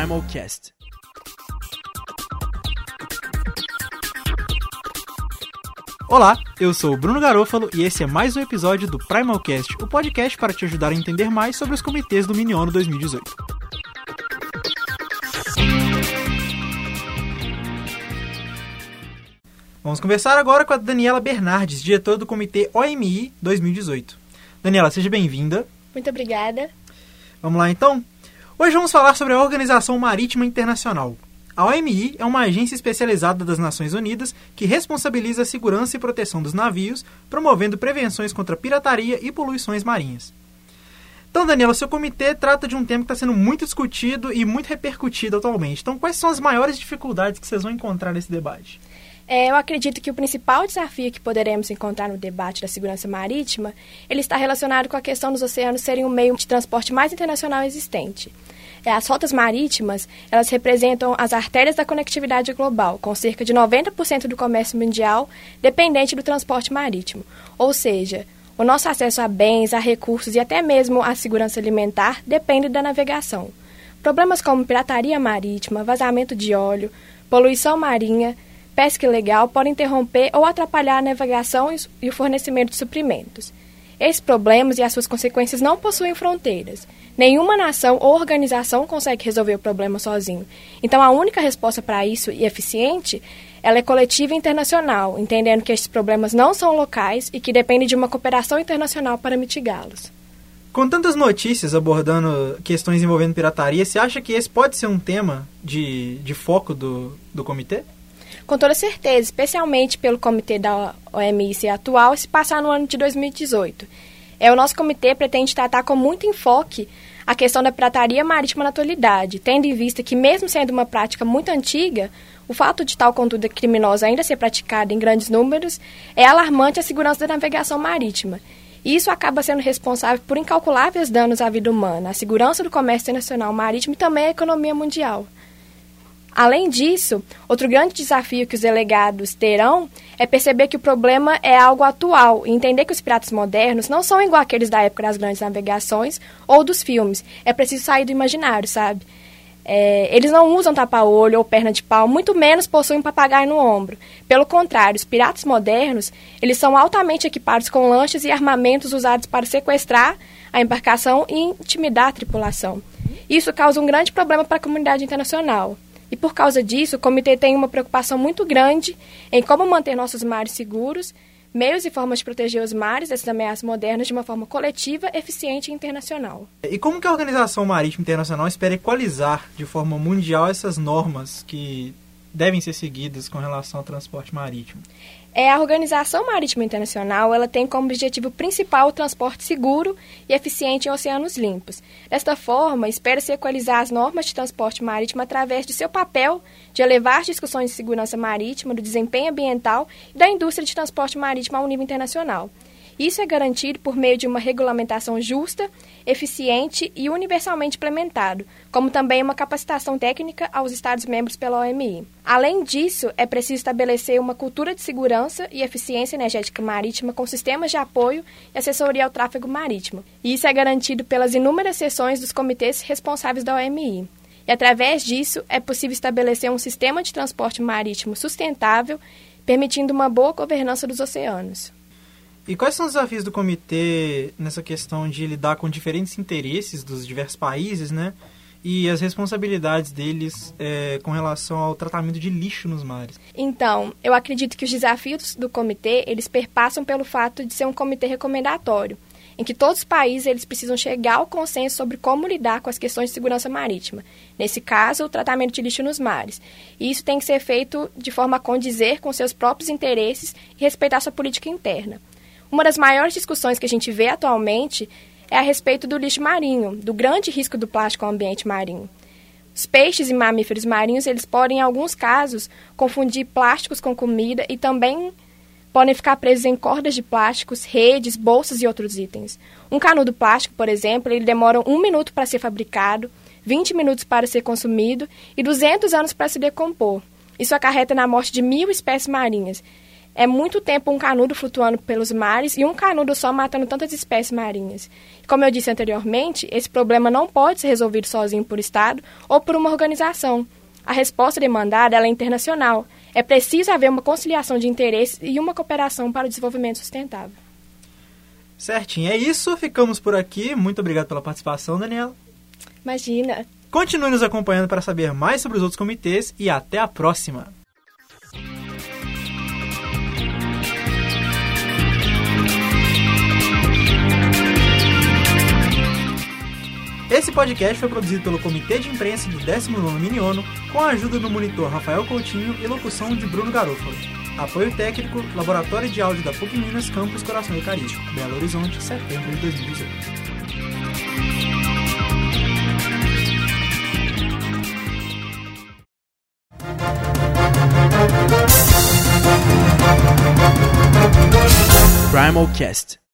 Primalcast. Olá, eu sou o Bruno Garofalo e esse é mais um episódio do Primalcast, o podcast para te ajudar a entender mais sobre os comitês do Miniono 2018. Vamos conversar agora com a Daniela Bernardes, diretora do Comitê OMI 2018. Daniela, seja bem-vinda. Muito obrigada. Vamos lá então? Hoje vamos falar sobre a Organização Marítima Internacional. A OMI é uma agência especializada das Nações Unidas que responsabiliza a segurança e proteção dos navios, promovendo prevenções contra pirataria e poluições marinhas. Então, Daniela, seu comitê trata de um tema que está sendo muito discutido e muito repercutido atualmente. Então, quais são as maiores dificuldades que vocês vão encontrar nesse debate? É, eu acredito que o principal desafio que poderemos encontrar no debate da segurança marítima, ele está relacionado com a questão dos oceanos serem o meio de transporte mais internacional existente. É, as rotas marítimas, elas representam as artérias da conectividade global, com cerca de 90% do comércio mundial dependente do transporte marítimo. Ou seja, o nosso acesso a bens, a recursos e até mesmo a segurança alimentar depende da navegação. Problemas como pirataria marítima, vazamento de óleo, poluição marinha, pesca ilegal podem interromper ou atrapalhar a navegação e o fornecimento de suprimentos. Esses problemas e as suas consequências não possuem fronteiras. Nenhuma nação ou organização consegue resolver o problema sozinho. Então, a única resposta para isso e eficiente ela é coletiva e internacional, entendendo que esses problemas não são locais e que dependem de uma cooperação internacional para mitigá-los. Com tantas notícias abordando questões envolvendo pirataria, você acha que esse pode ser um tema de, de foco do, do comitê? Com toda certeza, especialmente pelo comitê da OMS atual, se passar no ano de 2018. É, o nosso comitê pretende tratar com muito enfoque a questão da pirataria marítima na atualidade, tendo em vista que, mesmo sendo uma prática muito antiga, o fato de tal conduta criminosa ainda ser praticada em grandes números é alarmante à segurança da navegação marítima. E isso acaba sendo responsável por incalculáveis danos à vida humana, à segurança do comércio internacional marítimo e também à economia mundial. Além disso, outro grande desafio que os delegados terão é perceber que o problema é algo atual e entender que os piratas modernos não são igual àqueles da época das grandes navegações ou dos filmes. É preciso sair do imaginário, sabe? É, eles não usam tapa-olho ou perna de pau, muito menos possuem papagaio no ombro. Pelo contrário, os piratas modernos, eles são altamente equipados com lanchas e armamentos usados para sequestrar a embarcação e intimidar a tripulação. Isso causa um grande problema para a comunidade internacional. E por causa disso, o comitê tem uma preocupação muito grande em como manter nossos mares seguros, meios e formas de proteger os mares dessas ameaças modernas de uma forma coletiva, eficiente e internacional. E como que a Organização Marítima Internacional espera equalizar de forma mundial essas normas que devem ser seguidas com relação ao transporte marítimo? É, a Organização Marítima Internacional ela tem como objetivo principal o transporte seguro e eficiente em oceanos limpos. Desta forma, espera-se equalizar as normas de transporte marítimo através de seu papel de elevar discussões de segurança marítima, do desempenho ambiental e da indústria de transporte marítimo ao nível internacional. Isso é garantido por meio de uma regulamentação justa, eficiente e universalmente implementado, como também uma capacitação técnica aos Estados-membros pela OMI. Além disso, é preciso estabelecer uma cultura de segurança e eficiência energética marítima com sistemas de apoio e assessoria ao tráfego marítimo. E isso é garantido pelas inúmeras sessões dos comitês responsáveis da OMI. E através disso, é possível estabelecer um sistema de transporte marítimo sustentável, permitindo uma boa governança dos oceanos. E quais são os desafios do comitê nessa questão de lidar com diferentes interesses dos diversos países, né? E as responsabilidades deles é, com relação ao tratamento de lixo nos mares? Então, eu acredito que os desafios do comitê, eles perpassam pelo fato de ser um comitê recomendatório, em que todos os países eles precisam chegar ao consenso sobre como lidar com as questões de segurança marítima. Nesse caso, o tratamento de lixo nos mares. E isso tem que ser feito de forma a condizer com seus próprios interesses e respeitar sua política interna. Uma das maiores discussões que a gente vê atualmente é a respeito do lixo marinho, do grande risco do plástico ao ambiente marinho. Os peixes e mamíferos marinhos, eles podem, em alguns casos, confundir plásticos com comida e também podem ficar presos em cordas de plásticos, redes, bolsas e outros itens. Um canudo plástico, por exemplo, ele demora um minuto para ser fabricado, 20 minutos para ser consumido e 200 anos para se decompor. Isso acarreta na morte de mil espécies marinhas É muito tempo um canudo flutuando pelos mares e um canudo só matando tantas espécies marinhas. Como eu disse anteriormente, esse problema não pode ser resolvido sozinho por Estado ou por uma organização. A resposta demandada é internacional. É preciso haver uma conciliação de interesses e uma cooperação para o desenvolvimento sustentável. Certinho, é isso. Ficamos por aqui. Muito obrigado pela participação, Daniela. Imagina. Continue nos acompanhando para saber mais sobre os outros comitês e até a próxima. Esse podcast foi produzido pelo Comitê de Imprensa do 19º Miniono, com a ajuda do monitor Rafael Coutinho e locução de Bruno Garofalo. Apoio técnico, Laboratório de Áudio da PUC Minas, Campus Coração Eucarístico, Belo Horizonte, setembro de 2018. Primal Cast